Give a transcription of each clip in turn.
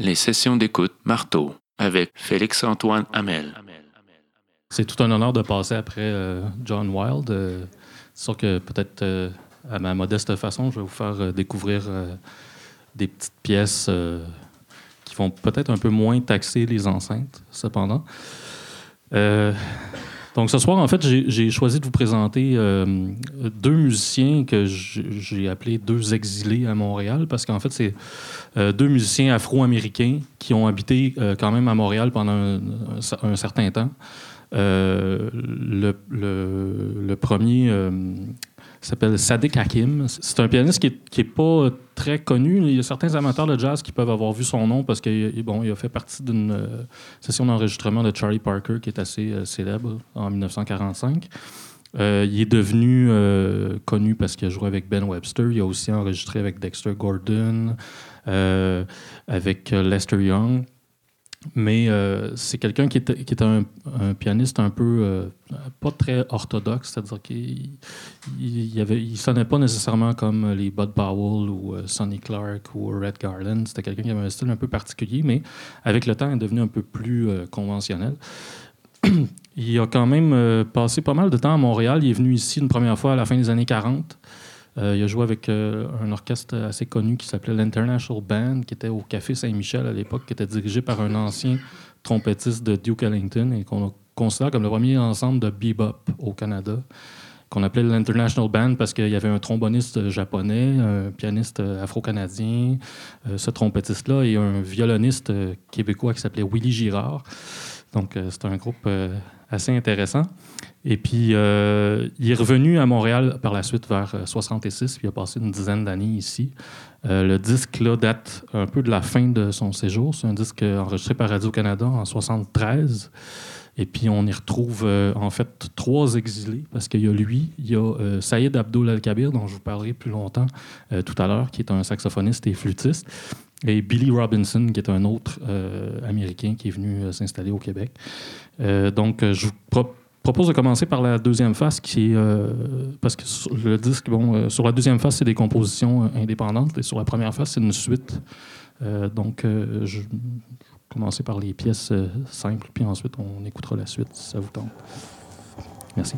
Les sessions d'écoute Marteau avec Félix-Antoine Hamel. C'est tout un honneur de passer après euh, John Wilde. Euh, c'est sûr que peut-être euh, à ma modeste façon, je vais vous faire euh, découvrir des petites pièces qui vont peut-être un peu moins taxer les enceintes, cependant. Donc ce soir, en fait, j'ai choisi de vous présenter euh, deux musiciens que j'ai appelés deux exilés à Montréal, parce qu'en fait, c'est euh, deux musiciens afro-américains qui ont habité euh, quand même à Montréal pendant un, certain temps. Le, premier s'appelle Sadiq Hakim. C'est un pianiste qui est, qui est pas très connu. Il y a certains amateurs de jazz qui peuvent avoir vu son nom parce qu'il a fait partie d'une euh, session d'enregistrement de Charlie Parker qui est assez euh, célèbre en 1945. Euh, il est devenu connu parce qu'il a joué avec Ben Webster. Il a aussi enregistré avec Dexter Gordon, avec Lester Young. Mais euh, c'est quelqu'un qui est, qui est un, pianiste un peu euh, pas très orthodoxe, c'est-à-dire qu'il il, sonnait pas nécessairement comme les Bud Powell ou euh, Sonny Clark ou Red Garland. C'était quelqu'un qui avait un style un peu particulier, mais avec le temps, il est devenu un peu plus conventionnel. il a quand même passé pas mal de temps à Montréal. Il est venu ici une première fois à la fin des années 40. Euh, il a joué avec euh, un orchestre assez connu qui s'appelait l'International Band, qui était au Café Saint-Michel à l'époque, qui était dirigé par un ancien trompettiste de Duke Ellington et qu'on considère comme le premier ensemble de bebop au Canada, qu'on appelait l'International Band parce qu'il y avait un tromboniste japonais, un pianiste afro-canadien, euh, ce trompettiste-là, et un violoniste québécois qui s'appelait Willy Girard. Donc, c'est un groupe assez intéressant. Et puis, euh, il est revenu à Montréal par la suite vers euh, 66, puis il a passé une dizaine d'années ici. Euh, le disque là, date un peu de la fin de son séjour. C'est un disque euh, enregistré par Radio-Canada en 73. Et puis, on y retrouve euh, en fait trois exilés, parce qu'il y a lui, il y a euh, Saïd Abdul Al-Kabir, dont je vous parlerai plus longtemps euh, tout à l'heure, qui est un saxophoniste et flûtiste, et Billy Robinson, qui est un autre euh, Américain qui est venu euh, s'installer au Québec. Euh, donc, je vous pro- propose de commencer par la deuxième face, qui est, parce que sur le disque, bon, sur la deuxième face, c'est des compositions indépendantes, et sur la première face, c'est une suite. Donc, je vais commencer par les pièces simples, puis ensuite, on écoutera la suite, si ça vous tente. Merci.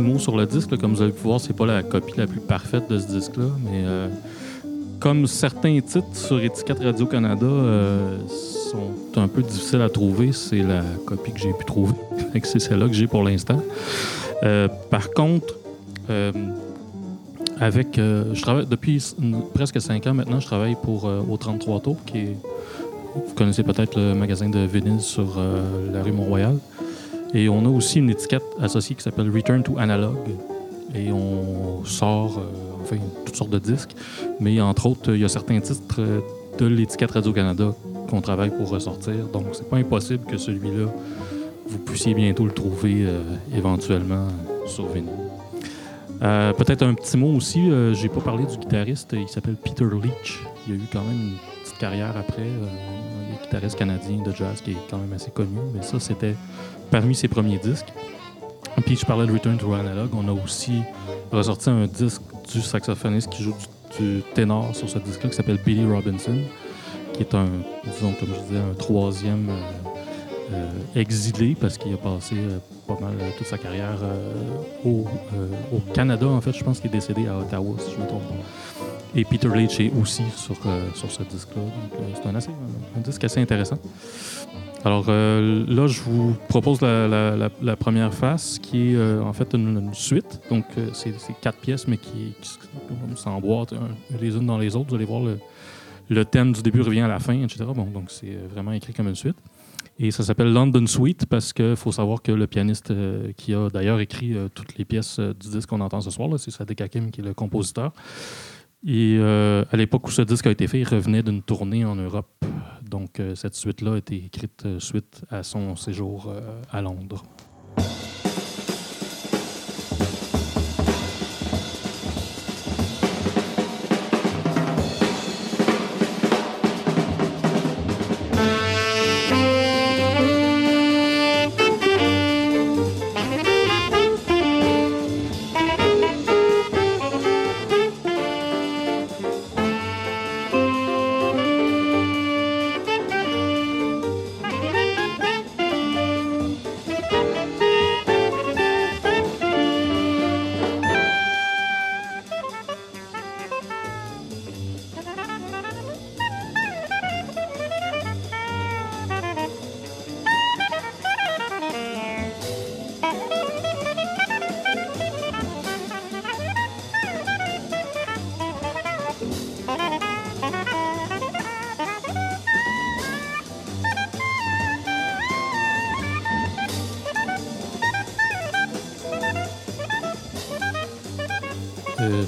Peut-être un petit mot sur le disque. Comme vous avez pu voir, c'est pas la copie la plus parfaite de ce disque-là, mais euh, comme certains titres sur étiquette Radio-Canada euh, sont un peu difficiles à trouver, c'est la copie que j'ai pu trouver. C'est celle-là que j'ai pour l'instant. Euh, par contre, avec, je travaille depuis presque cinq ans maintenant, je travaille pour au 33 Tours, qui est, vous connaissez peut-être le magasin de vinyle sur la rue Mont-Royal. Et on a aussi une étiquette associée qui s'appelle Return to Analog. Et on sort euh, toutes sortes de disques. Mais entre autres, il y a certains titres euh, de l'étiquette Radio-Canada qu'on travaille pour ressortir. Donc, c'est pas impossible que celui-là vous puissiez bientôt le trouver éventuellement sur vinyle. Peut-être un petit mot aussi, j'ai pas parlé du guitariste, il s'appelle Peter Leach. Il a eu quand même une carrière après, un guitariste canadien de jazz qui est quand même assez connu, mais ça c'était parmi ses premiers disques. Puis je parlais de Return to Analog, on a aussi ressorti un disque du saxophoniste qui joue du, ténor sur ce disque-là qui s'appelle Billy Robinson, qui est un, disons, comme je disais, un troisième euh, euh, exilé parce qu'il a passé euh, pas mal toute sa carrière au, Canada. En fait, je pense qu'il est décédé à Ottawa, si je me trompe pas. Et Peter Leitch est aussi sur, sur ce disque-là. Donc, c'est un, un, disque assez intéressant. Alors euh, là, je vous propose la, première face qui est euh, en fait une, suite. Donc, euh, c'est quatre pièces, mais qui, s'emboîtent les unes dans les autres. Vous allez voir, le, thème du début revient à la fin, etc. Bon, donc, c'est vraiment écrit comme une suite. Et ça s'appelle London Suite parce qu'il faut savoir que le pianiste qui a d'ailleurs écrit toutes les pièces du disque qu'on entend ce soir, c'est Sadek Hakim qui est le compositeur. Et à l'époque où ce disque a été fait, il revenait d'une tournée en Europe donc, euh, cette suite-là a été écrite euh, suite à son séjour euh, à Londres.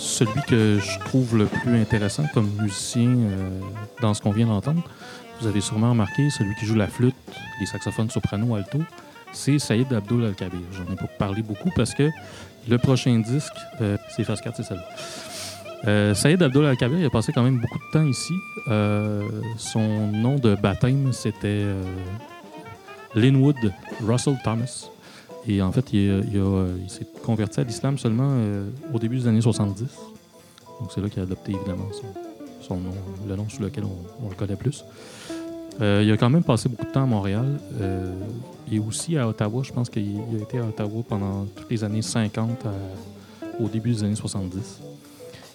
Celui que je trouve le plus intéressant comme musicien euh, dans ce qu'on vient d'entendre, vous avez sûrement remarqué, celui qui joue la flûte, les saxophones soprano, alto, c'est Saïd Abdul Al-Kabir. J'en ai pas parlé beaucoup parce que le prochain disque, euh, c'est Phase 4, c'est celle-là. Euh, Saïd Abdul Al-Kabir, il a passé quand même beaucoup de temps ici. son nom de baptême, c'était Linwood Russell Thomas. Et en fait, il, s'est converti à l'islam seulement au début des années 70. Donc c'est là qu'il a adopté évidemment son, nom, le nom sous lequel on, le connaît plus. Euh, il a quand même passé beaucoup de temps à Montréal euh, et aussi à Ottawa. Je pense qu'il a été à Ottawa pendant toutes les années 50 au début des années 70.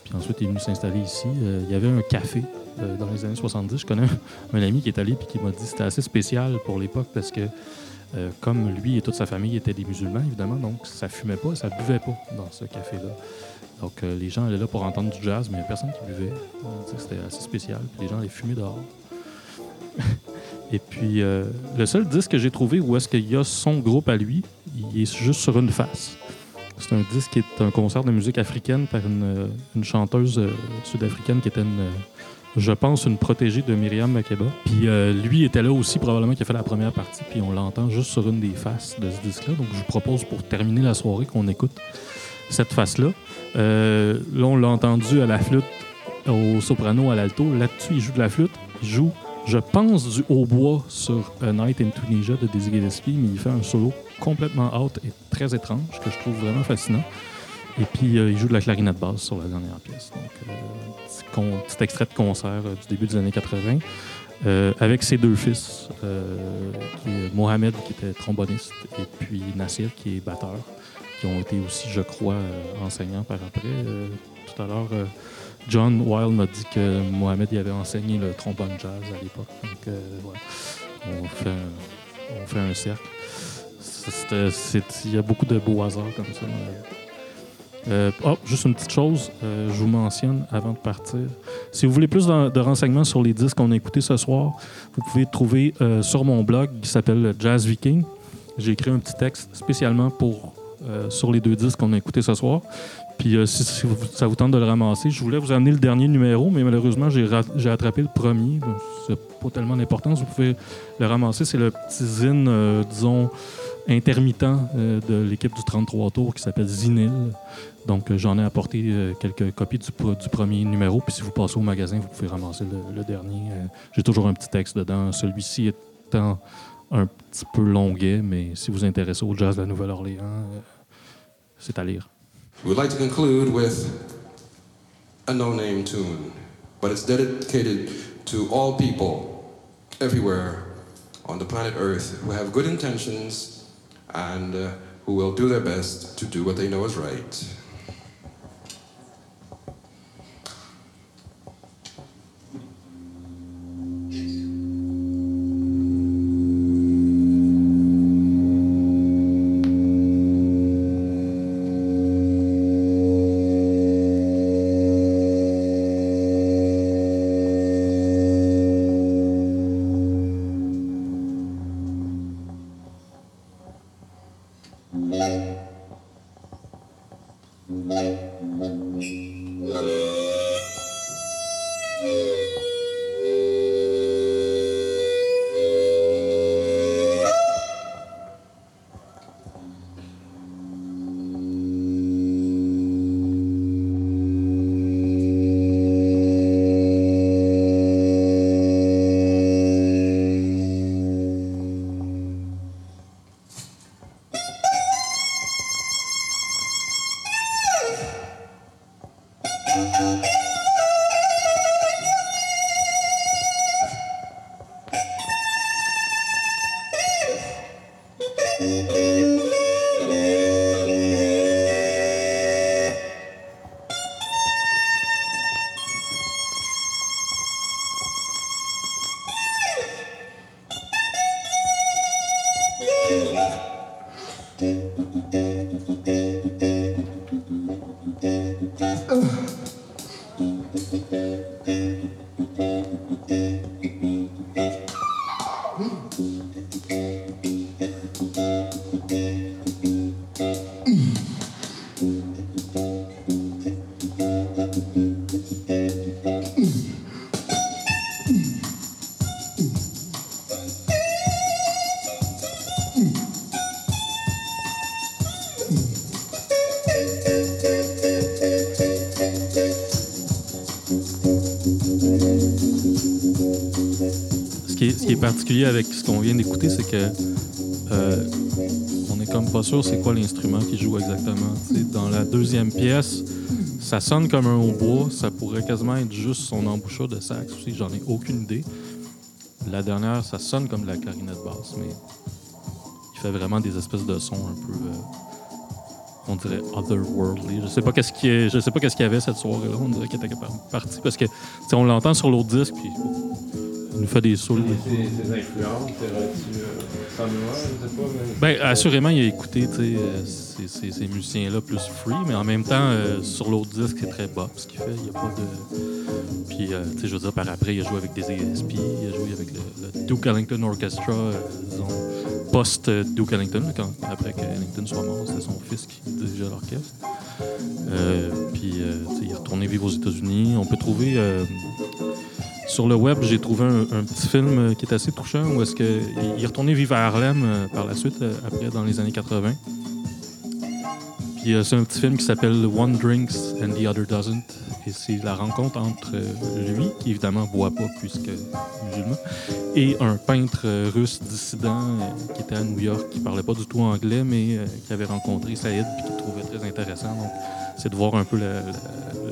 Puis ensuite, il est venu s'installer ici. Euh, il y avait un café dans les années 70. Je connais un, ami qui est allé et qui m'a dit que c'était assez spécial pour l'époque parce que comme lui et toute sa famille étaient des musulmans, évidemment, donc ça fumait pas, ça buvait pas dans ce café-là. Donc, euh, les gens allaient là pour entendre du jazz, mais il n'y avait personne qui buvait. C'était assez spécial. les gens allaient fumer dehors. Et puis, euh, le seul disque que j'ai trouvé où est-ce qu'il y a son groupe à lui, il est juste sur une face. C'est un disque qui est un concert de musique africaine par une, euh, chanteuse sud-africaine qui était je pense, une protégée de Myriam Makeba. Puis lui était là aussi, probablement, qui a fait la première partie, puis on l'entend juste sur une des faces de ce disque-là. Donc je vous propose, pour terminer la soirée, qu'on écoute cette face-là. Euh, là, on l'a entendu à la flûte, au soprano, à l'alto. Là-dessus, il joue de la flûte. Il joue, je pense, du hautbois sur A Night in Tunisia de Dizzy Gillespie, mais il fait un solo complètement out et très étrange que je trouve vraiment fascinant. Et puis, euh, il joue de la clarinette basse sur la dernière pièce. Donc, euh, petit, extrait de concert du début des années 80. avec ses deux fils, Mohamed qui était tromboniste et puis Nassir qui est batteur qui ont été aussi, je crois, euh, enseignants par après. Euh, tout à l'heure, euh, John Wilde m'a dit que Mohamed y avait enseigné le trombone jazz à l'époque. Donc, voilà. on, fait un, on fait un cercle. Il y a beaucoup de beaux hasards comme ça. Oh, juste une petite chose, je vous mentionne avant de partir. Si vous voulez plus de, renseignements sur les disques qu'on a écoutés ce soir, vous pouvez trouver sur mon blog qui s'appelle Jazz Viking. J'ai écrit un petit texte spécialement pour euh, sur les deux disques qu'on a écoutés ce soir. Puis euh, si, ça vous tente de le ramasser, je voulais vous amener le dernier numéro, mais malheureusement, j'ai attrapé le premier. C'est pas tellement d'importance. Vous pouvez le ramasser. C'est le petit zine, euh, disons, intermittent euh, de l'équipe du 33 tours qui s'appelle Zinil. Donc, euh, j'en ai apporté euh, quelques copies du, premier numéro. Puis, si vous passez au magasin, vous pouvez ramasser le, dernier. J'ai toujours un petit texte dedans. Celui-ci étant un petit peu longuet, mais si vous intéressez au jazz de la Nouvelle-Orléans, c'est à lire. We'd like to conclude with a no name tune, but it's dedicated to all people everywhere on the planet Earth who have good intentions and uh, who will do their best to do what they know is right. Ce particulier avec ce qu'on vient d'écouter, c'est que euh, on est comme pas sûr c'est quoi l'instrument qui joue exactement. Dans la deuxième pièce, ça sonne comme un hautbois, ça pourrait quasiment être juste son embouchure de sax aussi, j'en ai aucune idée. La dernière, ça sonne comme la clarinette basse, mais il fait vraiment des espèces de sons un peu, euh, on dirait otherworldly. Je sais pas qu'est-ce qui est, je sais pas qu'est-ce qu'il y avait cette soirée-là. On dirait qu'il était parti parce que on l'entend sur l'autre disque, nous fait des. Tes, tes influences. Ben, assurément, il a écouté euh, ces, ces- ces musiciens-là plus free, mais en même temps, euh, sur l'autre disque, c'est très bop ce qu'il fait. Il n'y a pas de. Puis, euh, tu sais, je veux dire, par après, il a joué avec des ASP, il a joué avec le, le Duke Ellington Orchestra, euh, disons, post-Duke Ellington, quand, après que Ellington soit mort, c'était son fils qui dirigeait l'orchestre. Puis, euh, il est retourné vivre aux États-Unis. On peut trouver. Sur le web, j'ai trouvé un, petit film euh, qui est assez touchant où est-ce que il est retourné vivre à Harlem euh, par la suite, euh, après, dans les années 80. Puis c'est un petit film qui s'appelle One Drinks and the Other Doesn't. Et c'est la rencontre entre lui, qui évidemment boit pas puisque musulman, et un peintre russe dissident qui était à New York, qui parlait pas du tout anglais, mais qui avait rencontré Saïd puis qui trouvait très intéressant. Donc, c'est de voir un peu la- la-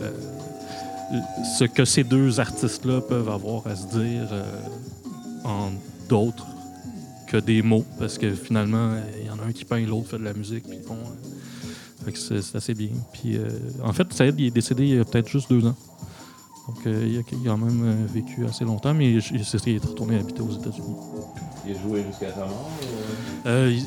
ce que ces deux artistes-là peuvent avoir à se dire euh, en d'autres que des mots, parce que finalement, il y en a un qui peint, l'autre fait de la musique, puis bon, euh, fait que c'est assez bien. Puis euh, en fait, Saïd, il est décédé il y a peut-être juste deux ans. Donc il, a, il quand même vécu assez longtemps, mais qu'il est retourné habiter aux États-Unis. Il a joué jusqu'à sa mort. il-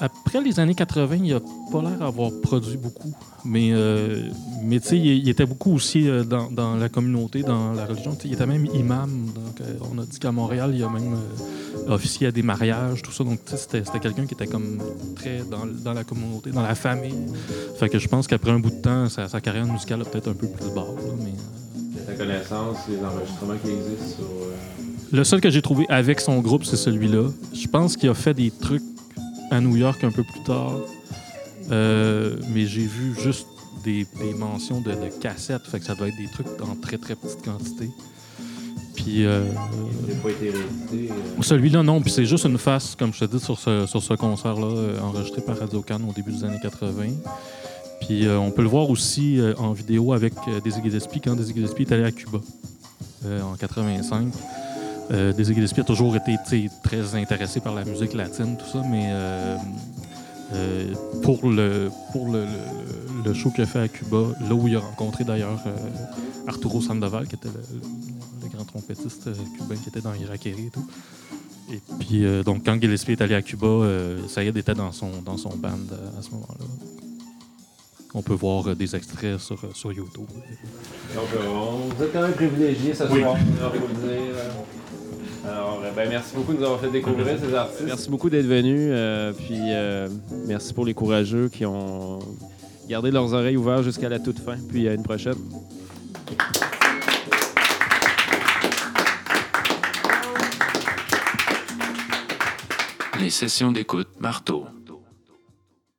après les années 80, il a pas l'air d'avoir produit beaucoup. Mais, euh, mais tu sais, il, il était beaucoup aussi euh, dans, dans la communauté, dans la religion. Il était même imam. Donc, euh, on a dit qu'à Montréal, il a même euh, officié à des mariages, tout ça. Donc, tu sais, c'était c'était quelqu'un qui était comme très dans, dans la communauté, dans la famille. Fait que je pense qu'après un bout de temps, sa, sa carrière musicale a peut-être un peu plus bas. là, mais, ta connaissance, les enregistrements qui existent sur. Le seul que j'ai trouvé avec son groupe, c'est celui-là. Je pense qu'il a fait des trucs à New York un peu plus tard, euh, mais j'ai vu juste des, des mentions de, de cassettes, fait que ça doit être des trucs en très très petite quantité. Puis euh, Il n'a pas été réédité. euh, celui-là, non, puis c'est juste une face, comme je te dis, sur ce, sur ce concert-là, enregistré par Radio Cannes au début des années 80. Puis euh, on peut le voir aussi euh, en vidéo avec euh, Dizzy Gillespie quand Dizzy Gillespie est allé à Cuba en 85. Euh, Dizzy Gillespie a toujours été très intéressé par la musique latine, tout ça, mais euh, euh, pour, le, pour le, le- le show qu'il a fait à Cuba, là où il a rencontré d'ailleurs euh, Arturo Sandoval, qui était le, le grand trompettiste cubain qui était dans Irakere et tout. Et puis, euh, donc, quand Gillespie est allé à Cuba, euh, Saïd était dans son, dans son band euh, à ce moment-là. On peut voir euh, des extraits sur, sur YouTube. Donc, euh, on- vous êtes quand même privilégiés ce Oui. soir, on le dire. Alors, euh, ben, merci beaucoup de nous avoir fait découvrir ces artistes. Merci beaucoup d'être venus. euh, puis, euh, merci pour les courageux qui ont gardé leurs oreilles ouvertes jusqu'à la toute fin. Puis, à une prochaine. Les sessions d'écoute Marteau.